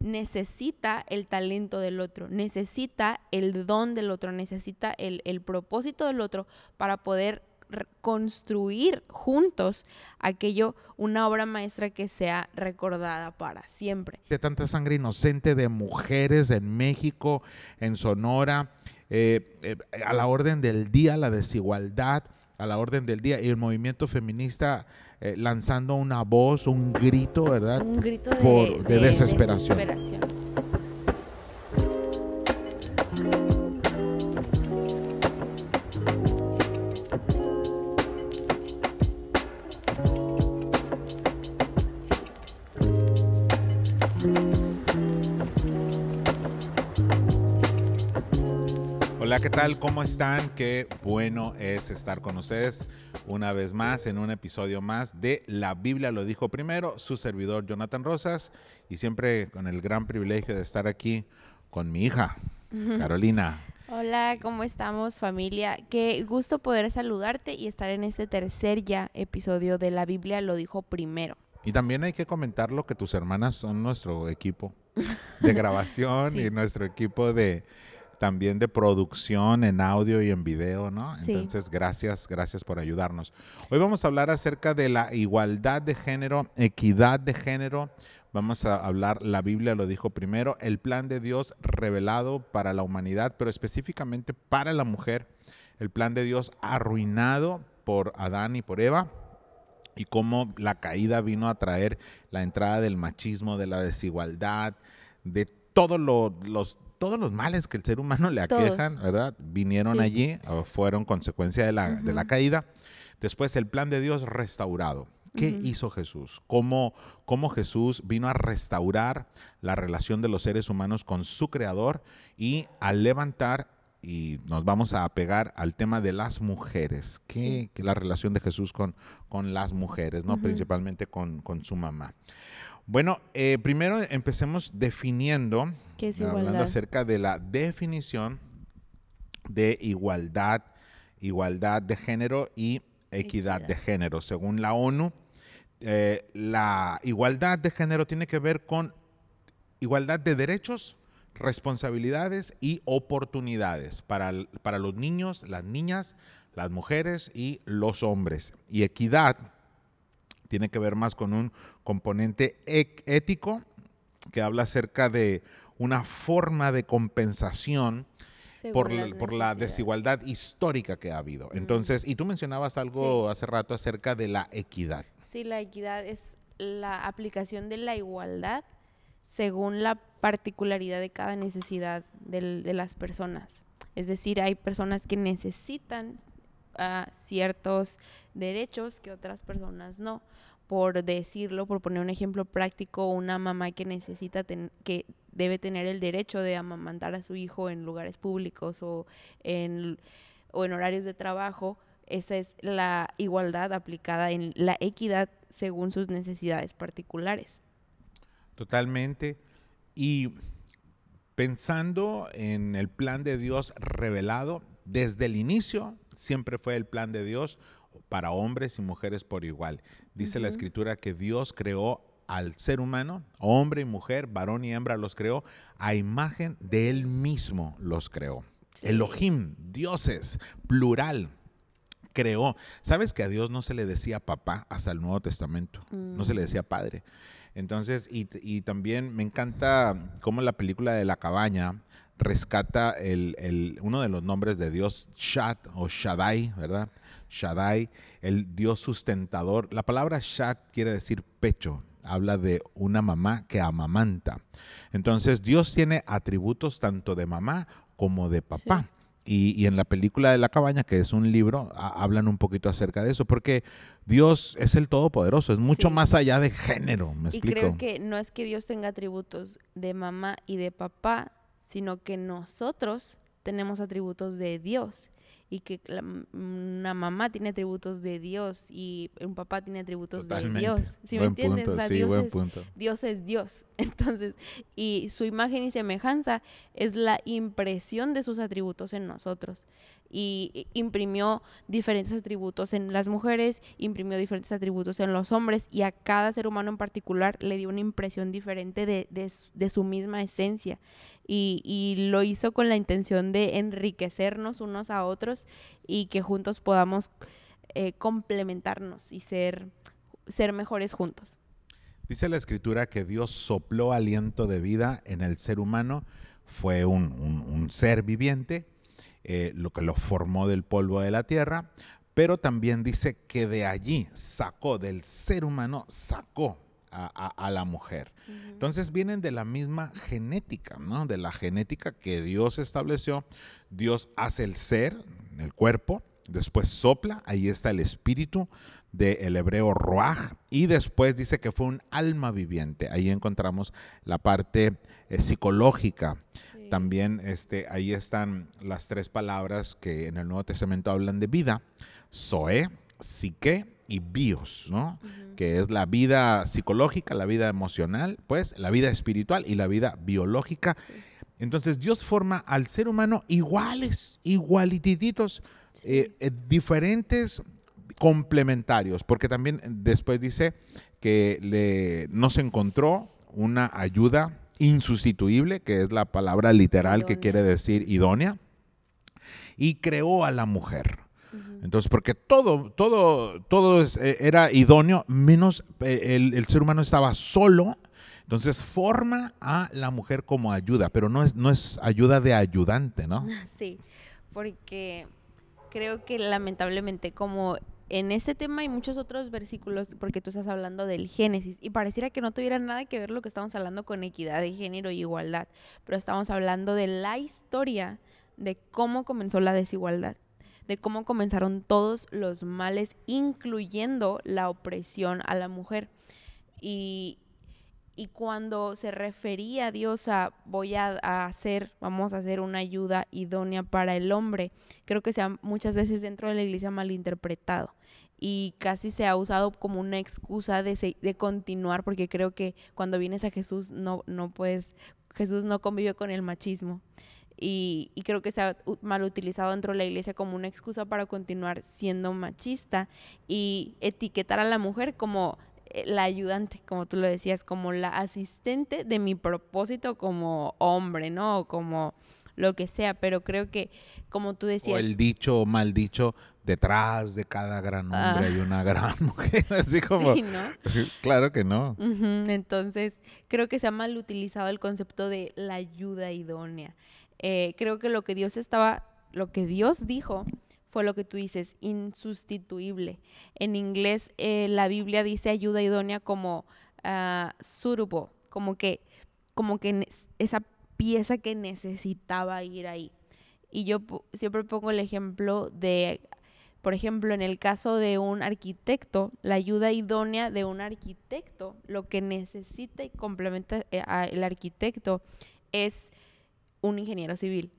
necesita el talento del otro, necesita el don del otro, necesita el, el propósito del otro para poder construir juntos aquello, una obra maestra que sea recordada para siempre. De tanta sangre inocente de mujeres en México, en Sonora, eh, eh, a la orden del día, la desigualdad, a la orden del día, y el movimiento feminista eh, lanzando una voz, un grito, ¿verdad? Un grito de, desesperación. Hola, ¿qué tal? ¿Cómo están? Qué bueno es estar con ustedes una vez más en un episodio más de La Biblia lo dijo primero, su servidor Jonathan Rosas y siempre con el gran privilegio de estar aquí con mi hija, Carolina. Hola, ¿cómo estamos familia? Qué gusto poder saludarte y estar en este tercer ya episodio de La Biblia lo dijo primero. Y también hay que comentar lo que tus hermanas son nuestro equipo de grabación y nuestro equipo de también de producción en audio y en video, ¿no? Entonces, gracias, gracias por ayudarnos. Hoy vamos a hablar acerca de la igualdad de género, equidad de género. Vamos a hablar, la Biblia lo dijo primero, el plan de Dios revelado para la humanidad, pero específicamente para la mujer, el plan de Dios arruinado por Adán y por Eva, y cómo la caída vino a traer la entrada del machismo, de la desigualdad, de todos los todos los males que el ser humano le aquejan, ¿verdad? Vinieron allí, fueron consecuencia de la, de la, caída. Después el plan de Dios restaurado. ¿Qué hizo Jesús? ¿Cómo, ¿Cómo, Jesús vino a restaurar la relación de los seres humanos con su creador y a levantar, y nos vamos a pegar al tema de las mujeres, ¿Qué, la relación de Jesús con, con las mujeres, ¿no? principalmente con, con su mamá. Bueno, eh, primero empecemos definiendo, hablando acerca de la definición de igualdad, igualdad de género y equidad, de género. Según la ONU, eh, la igualdad de género tiene que ver con igualdad de derechos, responsabilidades y oportunidades para, para los niños, las niñas, las mujeres y los hombres. Y equidad tiene que ver más con un componente ético que habla acerca de una forma de compensación por la, por la, desigualdad histórica que ha habido. Entonces, y tú mencionabas algo hace rato acerca de la equidad. Sí, la equidad es la aplicación de la igualdad según la particularidad de cada necesidad de las personas. Es decir, hay personas que necesitan ciertos derechos que otras personas no. Por decirlo, por poner un ejemplo práctico, una mamá que necesita, que debe tener el derecho de amamantar a su hijo en lugares públicos o en, o en horarios de trabajo, esa es la igualdad aplicada en la equidad según sus necesidades particulares. Totalmente. Y pensando en el plan de Dios revelado, desde el inicio siempre fue el plan de Dios para hombres y mujeres por igual. Dice la escritura que Dios creó al ser humano, hombre y mujer, varón y hembra los creó, a imagen de él mismo los creó. Elohim, dioses, plural, creó. ¿Sabes que a Dios no se le decía papá hasta el Nuevo Testamento? No se le decía padre. Entonces, y, y, también me encanta cómo la película de la cabaña rescata el, uno de los nombres de Dios, Shad o Shaddai, ¿verdad? Shaddai, el Dios sustentador. La palabra Shad quiere decir pecho, habla de una mamá que amamanta. Entonces Dios tiene atributos tanto de mamá como de papá. Y, en la película de la cabaña, que es un libro, hablan un poquito acerca de eso, porque Dios es el Todopoderoso, es mucho más allá de género, me y creo que no es que Dios tenga atributos de mamá y de papá, sino que nosotros tenemos atributos de Dios y que una mamá tiene atributos de Dios y un papá tiene atributos de Dios. ¿Sí me entiendes? Dios, es, Dios es Dios. Entonces, y su imagen y semejanza es la impresión de sus atributos en nosotros. Y imprimió diferentes atributos en las mujeres, imprimió diferentes atributos en los hombres y a cada ser humano en particular le dio una impresión diferente de, de su misma esencia y, lo hizo con la intención de enriquecernos unos a otros y que juntos podamos eh, complementarnos y ser, ser mejores juntos. Dice la escritura que Dios sopló aliento de vida en el ser humano, fue un, ser viviente, eh, lo que lo formó del polvo de la tierra, pero también dice que de allí sacó, del ser humano, sacó a, la mujer. Entonces vienen de la misma genética, ¿no? De la genética que Dios estableció. Dios hace el ser, el cuerpo, después sopla, ahí está el espíritu del hebreo roaj, y después dice que fue un alma viviente. Ahí encontramos la parte eh, psicológica. También este, ahí están las tres palabras que en el Nuevo Testamento hablan de vida, zoe, psique y bios, ¿no? Que es la vida psicológica, la vida emocional, pues la vida espiritual y la vida biológica. Entonces Dios forma al ser humano iguales, igualitititos, eh, eh, diferentes, complementarios, porque también después dice que le, no se encontró una ayuda insustituible, que es la palabra literal que quiere decir idónea, y creó a la mujer. Entonces, porque todo, todo, todo eh, era idóneo, menos eh, el, ser humano estaba solo. Entonces forma a la mujer como ayuda, pero no es, no es ayuda de ayudante, ¿no? Sí, porque creo que lamentablemente como en este tema hay muchos otros versículos, porque tú estás hablando del Génesis, y pareciera que no tuviera nada que ver lo que estamos hablando con equidad de género y igualdad, pero estamos hablando de la historia de cómo comenzó la desigualdad de cómo comenzaron todos los males, incluyendo la opresión a la mujer. Y, cuando se refería a Dios a voy a, hacer, vamos a hacer una ayuda idónea para el hombre, creo que se ha muchas veces dentro de la iglesia malinterpretado y casi se ha usado como una excusa de, de continuar, porque creo que cuando vienes a Jesús no, no puedes, Jesús no convive con el machismo y, creo que se ha mal utilizado dentro de la iglesia como una excusa para continuar siendo machista y etiquetar a la mujer como eh, la ayudante, como tú lo decías, como la asistente de mi propósito como hombre, ¿no? como lo que sea, pero creo que, como tú decías... O el dicho o mal dicho, detrás de cada gran hombre hay ah. una gran mujer, así como... ¿no? claro que no. Entonces, creo que se ha mal utilizado el concepto de la ayuda idónea. Eh, creo que lo que Dios estaba, lo que Dios dijo fue lo que tú dices, insustituible. En inglés eh, la Biblia dice ayuda idónea como uh, suitable, como que, como que esa pieza que necesitaba ir ahí. Y yo siempre pongo el ejemplo de, por ejemplo, en el caso de un arquitecto, la ayuda idónea de un arquitecto, lo que necesita y complementa eh, el arquitecto es un ingeniero civil.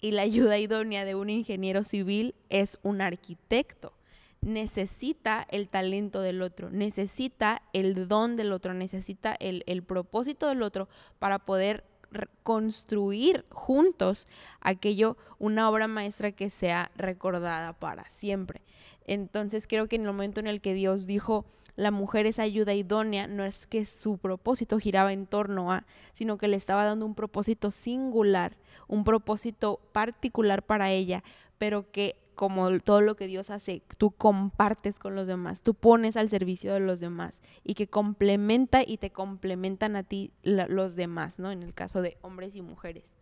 Y la ayuda idónea de un ingeniero civil es un arquitecto. Necesita el talento del otro, necesita el don del otro, necesita el, propósito del otro para poder construir juntos aquello, una obra maestra que sea recordada para siempre. Entonces creo que en el momento en el que Dios dijo, la mujer es ayuda idónea, no es que su propósito giraba en torno a, sino que le estaba dando un propósito singular, un propósito particular para ella, pero que como todo lo que Dios hace, tú compartes con los demás, tú pones al servicio de los demás y que complementa y te complementan a ti los demás, ¿no? En el caso de hombres y mujeres.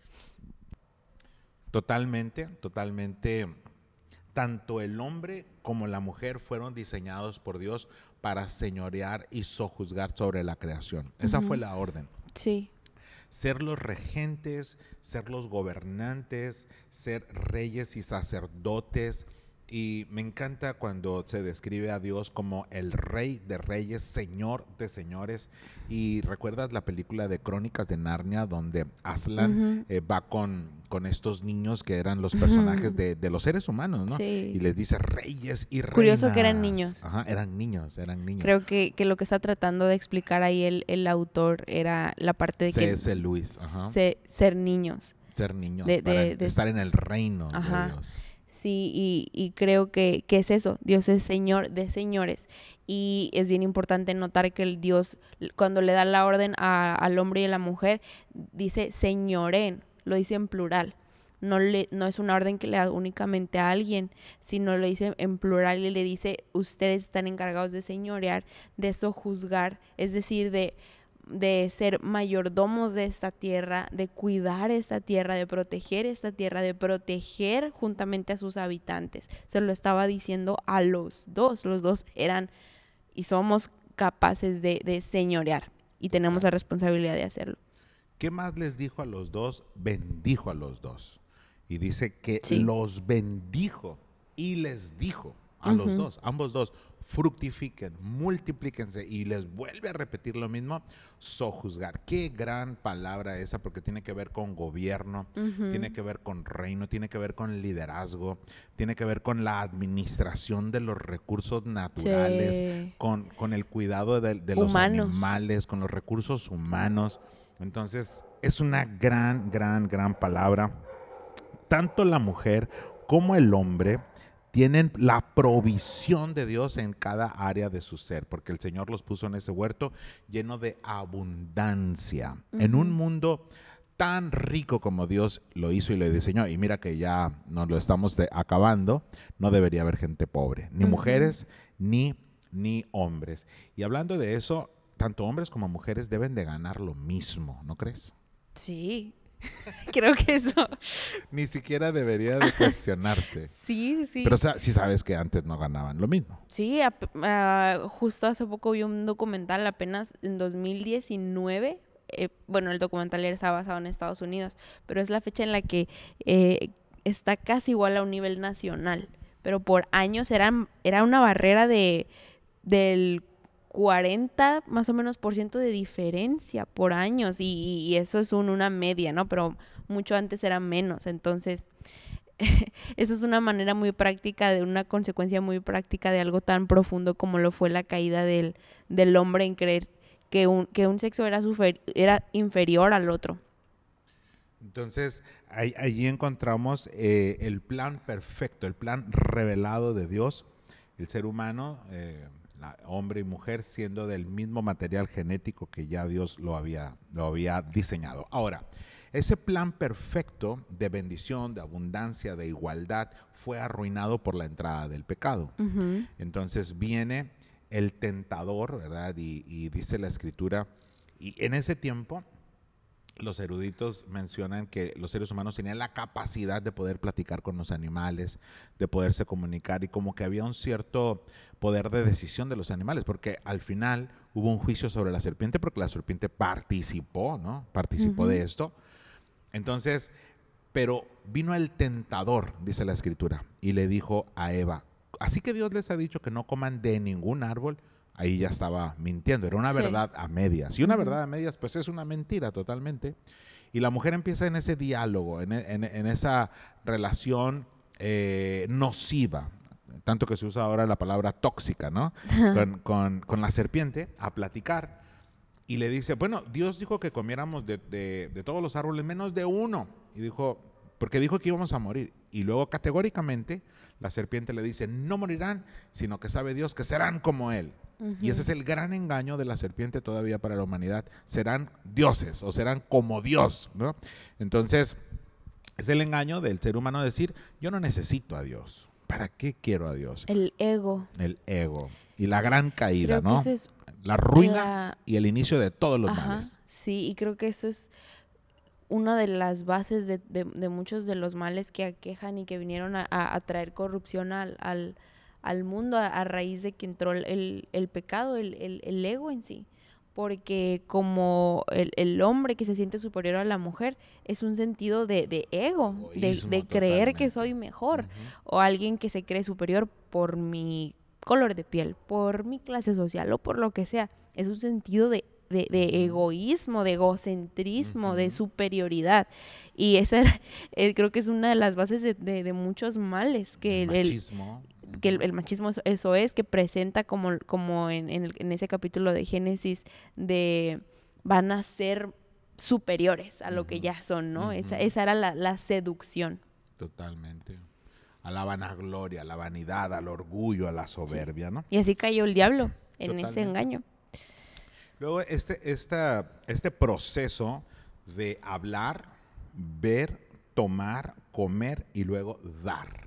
Totalmente, totalmente. Tanto el hombre como la mujer fueron diseñados por Dios para señorear y sojuzgar sobre la creación. Esa fue la orden. Sí. Ser los regentes, ser los gobernantes, ser reyes y sacerdotes Y me encanta cuando se describe a Dios como el rey de reyes, señor de señores. Y recuerdas la película de Crónicas de Narnia, donde Aslan eh, va con, con estos niños que eran los personajes de, los seres humanos, ¿no? Y les dice reyes y reinas. Curioso que eran niños. Ajá, eran niños, eran niños. Creo que, lo que está tratando de explicar ahí el, el autor era la parte de que... C.S. Luis, ajá. ser niños. Ser niños, de, estar en el reino de Dios. Sí, y, creo que, es eso, Dios es Señor de señores. Y es bien importante notar que el Dios, cuando le da la orden al hombre y a la mujer, dice señoren, lo dice en plural. No, le, no es una orden que le da únicamente a alguien, sino lo dice en plural y le dice, ustedes están encargados de señorear, de sojuzgar, es decir, de de ser mayordomos de esta tierra, de cuidar esta tierra, de proteger esta tierra, de proteger juntamente a sus habitantes. Se lo estaba diciendo a los dos, los dos eran y somos capaces de, señorear y tenemos la responsabilidad de hacerlo. ¿Qué más les dijo a los dos? Bendijo a los dos. Y dice que los bendijo y les dijo a los dos, ambos dos, fructifiquen, multiplíquense y les vuelve a repetir lo mismo, sojuzgar. Qué gran palabra esa porque tiene que ver con gobierno, tiene que ver con reino, tiene que ver con liderazgo, tiene que ver con la administración de los recursos naturales, con, con, el cuidado de, los animales, con los recursos humanos. Entonces, es una gran, gran, gran palabra. Tanto la mujer como el hombre tienen la provisión de Dios en cada área de su ser, porque el Señor los puso en ese huerto lleno de abundancia, en un mundo tan rico como Dios lo hizo y lo diseñó. Y mira que ya nos lo estamos acabando, no debería haber gente pobre, ni mujeres, ni, ni hombres. Y hablando de eso, tanto hombres como mujeres deben de ganar lo mismo, ¿no crees? Sí, Creo que eso. Ni siquiera debería de cuestionarse. sí, sí. Pero sí sabes que antes no ganaban lo mismo. Sí, ah, justo hace poco vi un documental apenas en 2019. Eh, bueno, el documental está basado en Estados Unidos, pero es la fecha en la que eh, está casi igual a un nivel nacional. Pero por años eran, era una barrera de del 40 más o menos por ciento de diferencia por años y, eso es una media, ¿no? Pero mucho antes era menos, entonces eso es una manera muy práctica, de una consecuencia muy práctica de algo tan profundo como lo fue la caída del, del hombre en creer que un, que un sexo era, era inferior al otro. Entonces, ahí, encontramos eh, el plan perfecto, el plan revelado de Dios. El ser humano, eh, hombre y mujer siendo del mismo material genético que ya Dios lo había, lo había diseñado. Ahora, ese plan perfecto de bendición, de abundancia, de igualdad, fue arruinado por la entrada del pecado. Entonces viene el tentador, ¿verdad? y dice la escritura, y en ese tiempo los eruditos mencionan que los seres humanos tenían la capacidad de poder platicar con los animales, de poderse comunicar y como que había un cierto poder de decisión de los animales, porque al final hubo un juicio sobre la serpiente porque la serpiente participó, ¿no? Participó de esto. Entonces, pero vino el tentador, dice la escritura, y le dijo a Eva, así que Dios les ha dicho que no coman de ningún árbol, ahí ya estaba mintiendo. Era una verdad a medias. Y una verdad a medias, pues es una mentira totalmente. Y la mujer empieza en ese diálogo, en, esa relación eh, nociva, tanto que se usa ahora la palabra tóxica, ¿no? con, la serpiente, a platicar. Y le dice, bueno, Dios dijo que comiéramos de, de todos los árboles menos de uno. Y dijo, porque dijo que íbamos a morir. Y luego categóricamente la serpiente le dice, no morirán, sino que sabe Dios que serán como Él. Y ese es el gran engaño de la serpiente todavía para la humanidad. Serán dioses o serán como Dios, ¿no? Entonces, es el engaño del ser humano decir, yo no necesito a Dios. ¿Para qué quiero a Dios? El ego. El ego. Y la gran caída, ¿no? la ruina y el inicio de todos los males. Sí, y creo que eso es una de las bases de, muchos de los males que aquejan y que vinieron a, traer corrupción al, al, mundo a, raíz de que entró el, pecado, el, ego en sí. porque como el, hombre que se siente superior a la mujer es un sentido de, ego, de, creer que soy mejor, o alguien que se cree superior por mi color de piel, por mi clase social o por lo que sea. Es un sentido de, egoísmo, de egocentrismo, de superioridad. Y esa eh, creo que es una de las bases de, muchos males que el, machismo que el, machismo eso, es, que presenta como, como en, en, ese capítulo de Génesis de van a ser superiores a lo que ya son, ¿no? esa, esa, era la, la, seducción. Totalmente. A la vanagloria, a la vanidad, al orgullo, a la soberbia, ¿no? Y así cayó el diablo en ese engaño. Luego, este, esta, este proceso de hablar, ver, tomar, comer y luego dar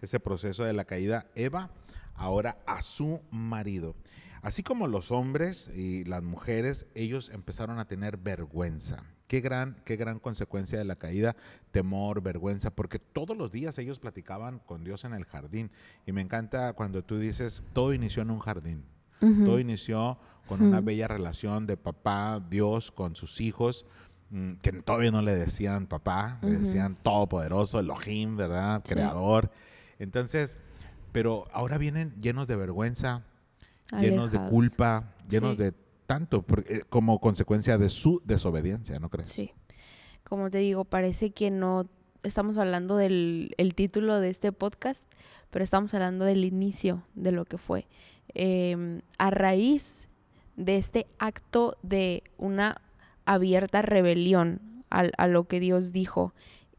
ese proceso de la caída, Eva ahora a su marido. Así como los hombres y las mujeres, ellos empezaron a tener vergüenza. Qué gran, qué gran consecuencia de la caída, temor, vergüenza, porque todos los días ellos platicaban con Dios en el jardín. Y me encanta cuando tú dices, todo inició en un jardín. Todo inició con una bella relación de papá, Dios, con sus hijos. Mm, que todavía no le decían papá, le decían todopoderoso, Elohim, ¿verdad? Creador. Entonces, pero ahora vienen llenos de vergüenza, llenos de culpa, llenos de tanto eh, como consecuencia de su desobediencia, ¿no crees? Sí. Como te digo, parece que no estamos hablando del título de este podcast, pero estamos hablando del inicio de lo que fue. Em, a raíz de este acto de una abierta rebelión a, lo que Dios dijo.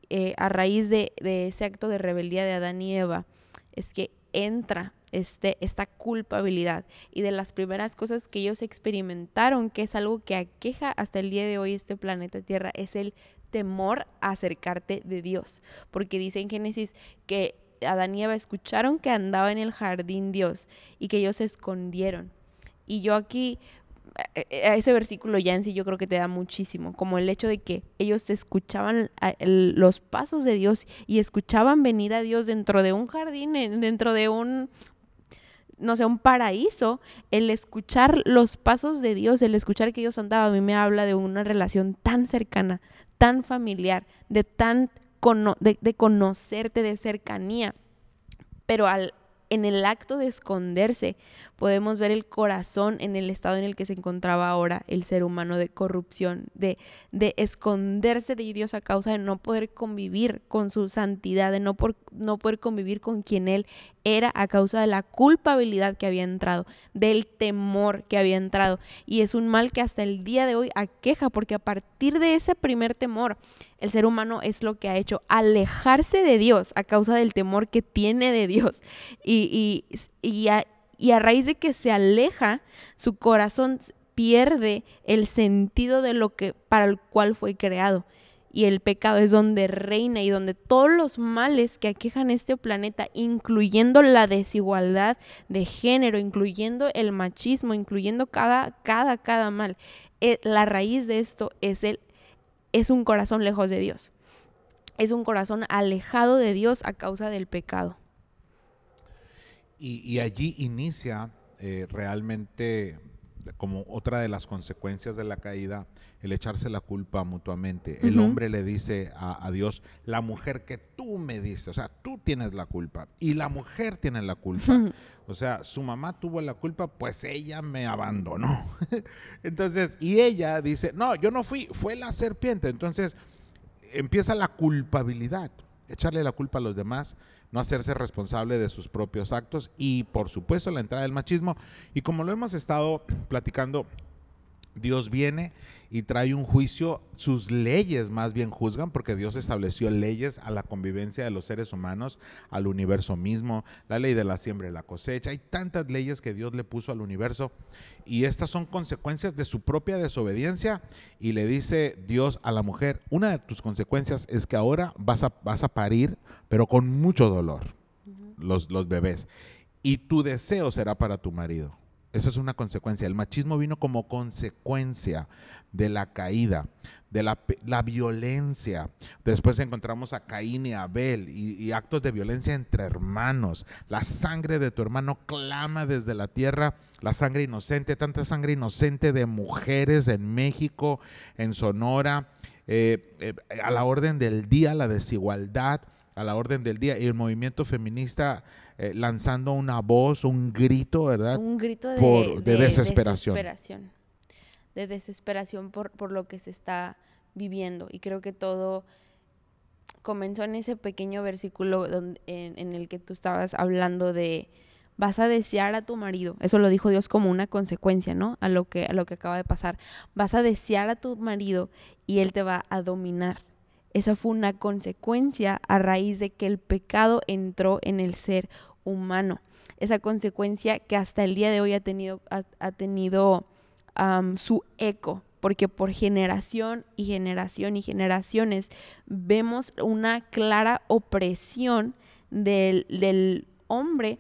Eh, a raíz de, ese acto de rebeldía de Adán y Eva, es que entra este, esta culpabilidad. Y de las primeras cosas que ellos experimentaron, que es algo que aqueja hasta el día de hoy este planeta Tierra, es el temor a acercarte de Dios. Porque dice en Génesis que Adán y Eva escucharon que andaba en el jardín Dios y que ellos se escondieron. Y yo aquí a ese versículo ya en sí yo creo que te da muchísimo, como el hecho de que ellos escuchaban los pasos de Dios y escuchaban venir a Dios dentro de un jardín, dentro de un, no sé, un paraíso, el escuchar los pasos de Dios, el escuchar que Dios andaba, a mí me habla de una relación tan cercana, tan familiar, de tan de conocerte, de cercanía. Pero al, en el acto de esconderse podemos ver el corazón en el estado en el que se encontraba ahora el ser humano de corrupción, de, de esconderse de Dios a causa de no poder convivir con su santidad, de no, por, no poder convivir con quien Él era a causa de la culpabilidad que había entrado, del temor que había entrado. Y es un mal que hasta el día de hoy aqueja, porque a partir de ese primer temor, el ser humano es lo que ha hecho, alejarse de Dios a causa del temor que tiene de Dios. Y, y, a, y a raíz de que se aleja, su corazón pierde el sentido de lo que para el cual fue creado y el pecado es donde reina y donde todos los males que aquejan este planeta, incluyendo la desigualdad de género, incluyendo el machismo, incluyendo cada, cada, cada mal, eh, la raíz de esto es, el, es un corazón lejos de Dios. Es un corazón alejado de Dios a causa del pecado. Y, allí inicia eh, realmente como otra de las consecuencias de la caída, el echarse la culpa mutuamente. El hombre le dice a, Dios, la mujer que tú me dices, o sea, tú tienes la culpa y la mujer tiene la culpa. O sea, su mamá tuvo la culpa, pues ella me abandonó. Entonces, y ella dice, no, yo no fui, fue la serpiente. Entonces, empieza la culpabilidad, echarle la culpa a los demás no hacerse responsable de sus propios actos y por supuesto la entrada del machismo. Y como lo hemos estado platicando, Dios viene y trae un juicio, sus leyes más bien juzgan, porque Dios estableció leyes a la convivencia de los seres humanos, al universo mismo, la ley de la siembra y la cosecha, hay tantas leyes que Dios le puso al universo y estas son consecuencias de su propia desobediencia y le dice Dios a la mujer, una de tus consecuencias es que ahora vas a, vas a parir, pero con mucho dolor, los, los bebés, y tu deseo será para tu marido Esa es una consecuencia. El machismo vino como consecuencia de la caída, de la, violencia. Después encontramos a Caín y Abel y, actos de violencia entre hermanos. La sangre de tu hermano clama desde la tierra, la sangre inocente, tanta sangre inocente de mujeres en México, en Sonora, eh, eh, a la orden del día, la desigualdad a la orden del día y el movimiento feminista eh, lanzando una voz, un grito, ¿verdad? Un grito de, desesperación. De desesperación por, por lo que se está viviendo. Y creo que todo comenzó en ese pequeño versículo donde, en, el que tú estabas hablando de vas a desear a tu marido. Eso lo dijo Dios como una consecuencia, ¿no? A lo que a lo que acaba de pasar. Vas a desear a tu marido y él te va a dominar. Esa fue una consecuencia a raíz de que el pecado entró en el ser humano. Esa consecuencia que hasta el día de hoy ha tenido, ha, tenido su eco, porque por generación y generación y generaciones vemos una clara opresión del, del hombre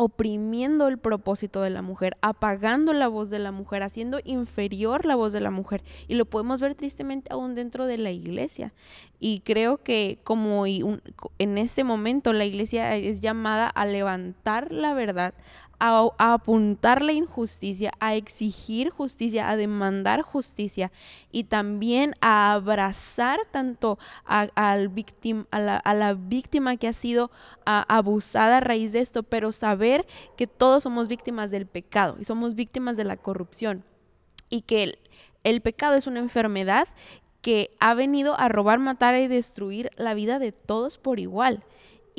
oprimiendo el propósito de la mujer, apagando la voz de la mujer, haciendo inferior la voz de la mujer. Y lo podemos ver tristemente aún dentro de la iglesia. Y creo que como en este momento la iglesia es llamada a levantar la verdad, a, apuntar la injusticia, a exigir justicia, a demandar justicia y también a abrazar tanto a, al a, la, víctima que ha sido abusada a raíz de esto, pero saber que todos somos víctimas del pecado y somos víctimas de la corrupción y que el pecado es una enfermedad que ha venido a robar, matar y destruir la vida de todos por igual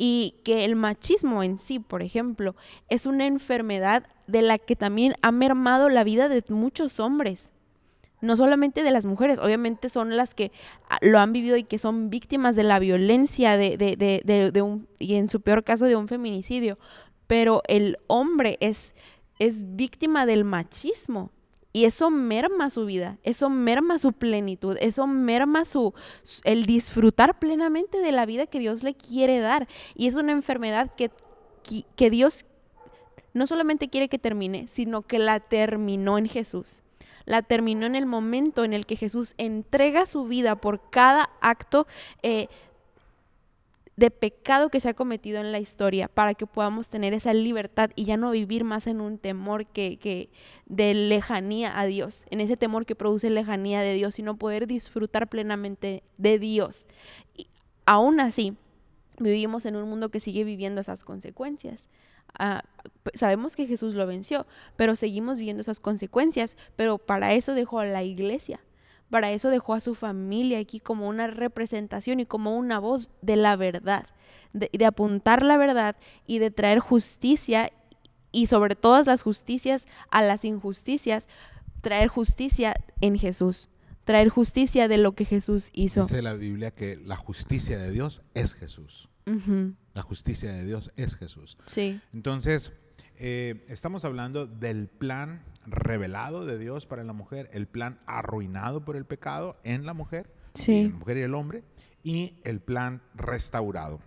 y que el machismo en sí, por ejemplo, es una enfermedad de la que también ha mermado la vida de muchos hombres. No solamente de las mujeres, obviamente son las que ah, lo han vivido y que son víctimas de la violencia de, de, de, de un, y en su peor caso de un feminicidio, pero el hombre es, es víctima del machismo. Y eso merma su vida, eso merma su plenitud, eso merma su, el disfrutar plenamente de la vida que Dios le quiere dar. Y es una enfermedad que, que Dios no solamente quiere que termine, sino que la terminó en Jesús. La terminó en el momento en el que Jesús entrega su vida por cada acto eh, de pecado que se ha cometido en la historia para que podamos tener esa libertad y ya no vivir más en un temor que, que de lejanía a Dios, en ese temor que produce lejanía de Dios, sino poder disfrutar plenamente de Dios. Y aún así, vivimos en un mundo que sigue viviendo esas consecuencias. Ah, sabemos que Jesús lo venció, pero seguimos viviendo esas consecuencias, pero para eso dejó a la iglesia para eso dejó a su familia aquí como una representación y como una voz de la verdad, de, apuntar la verdad y de traer justicia y sobre todas las justicias a las injusticias, traer justicia en Jesús, traer justicia de lo que Jesús hizo. Dice la Biblia que la justicia de Dios es Jesús. La justicia de Dios es Jesús. Sí. Entonces, eh, estamos hablando del plan revelado de Dios para la mujer, el plan arruinado por el pecado en la mujer, sí. la mujer y el hombre, y el plan restaurado.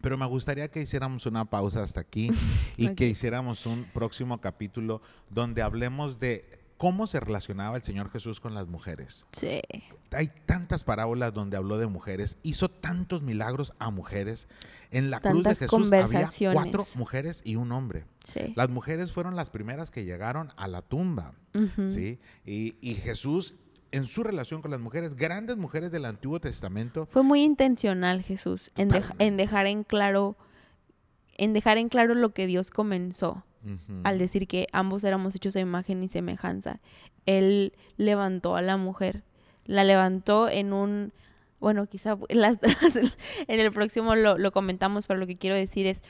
Pero me gustaría que hiciéramos una pausa hasta aquí y que hiciéramos un próximo capítulo donde hablemos de cómo se relacionaba el Señor Jesús con las mujeres. Sí. Hay tantas parábolas donde habló de mujeres, hizo tantos milagros a mujeres. En la cruz de Jesús había cuatro mujeres y un hombre. Sí. Las mujeres fueron las primeras que llegaron a la tumba. ¿sí? Y, Jesús en su relación con las mujeres, grandes mujeres del Antiguo Testamento. Fue muy intencional Jesús en, en, dejar en claro, en dejar en claro lo que Dios comenzó al decir que ambos éramos hechos a imagen y semejanza. Él levantó a la mujer, la levantó en un, bueno, quizá en el próximo lo, comentamos, pero lo que quiero decir es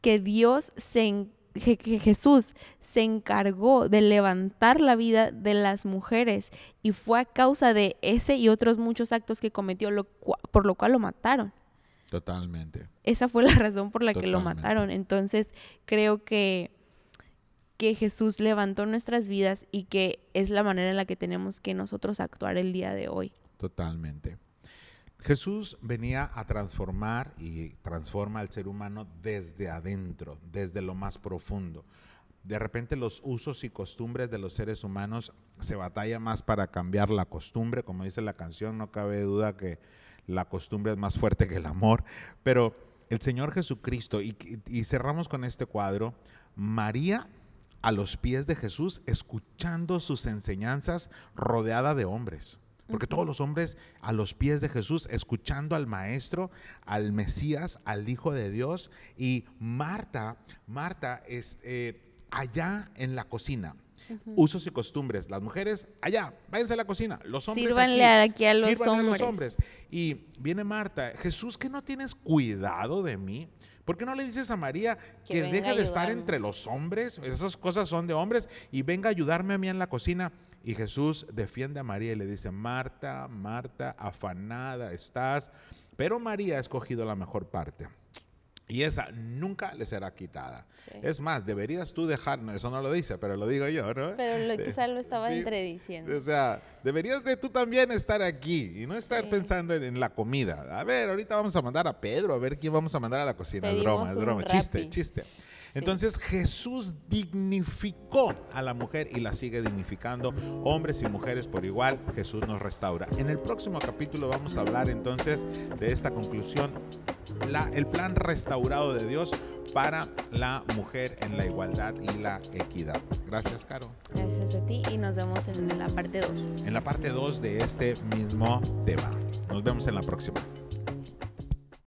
que Dios se que, Jesús se encargó de levantar la vida de las mujeres y fue a causa de ese y otros muchos actos que cometió por lo cual lo mataron. Totalmente. Esa fue la razón por la que lo mataron. Entonces, creo que, que Jesús levantó nuestras vidas y que es la manera en la que tenemos que nosotros actuar el día de hoy. Totalmente. Jesús venía a transformar y transforma al ser humano desde adentro, desde lo más profundo. de repente los usos y costumbres de los seres humanos se batalla más para cambiar la costumbre, como dice la canción, no cabe duda que la costumbre es más fuerte que el amor, pero el Señor Jesucristo, y, y cerramos con este cuadro, María a los pies de Jesús, escuchando sus enseñanzas rodeada de hombres. Porque todos los hombres a los pies de Jesús, escuchando al Maestro, al Mesías, al Hijo de Dios. Y Marta, Marta es eh, allá en la cocina. Usos y costumbres. Las mujeres allá, váyanse a la cocina. Los hombres Sírvanle aquí, a, los hombres. a los hombres. Y viene Marta, Jesús, que no tienes cuidado de mí. ¿Por qué no le dices a María que, deje de estar entre los hombres? Esas cosas son de hombres y venga a ayudarme a mí en la cocina. Y Jesús defiende a María y le dice, Marta, Marta, afanada estás, pero María ha escogido la mejor parte. Y esa nunca le será quitada. Es más, deberías tú dejar, eso no lo dice, pero lo digo yo, ¿no? Pero lo, quizás lo estaba entrediciendo. O sea, deberías de tú también estar aquí y no estar pensando en, la comida. A ver, ahorita vamos a mandar a Pedro, a ver quién vamos a mandar a la cocina. es broma, es broma. Chiste, chiste. Entonces Jesús dignificó a la mujer y la sigue dignificando, hombres y mujeres por igual, Jesús nos restaura. En el próximo capítulo vamos a hablar entonces de esta conclusión, la, el plan restaurado de Dios para la mujer en la igualdad y la equidad. Gracias, Caro. Gracias a ti y nos vemos en la parte 2. En la parte 2 de este mismo tema. Nos vemos en la próxima.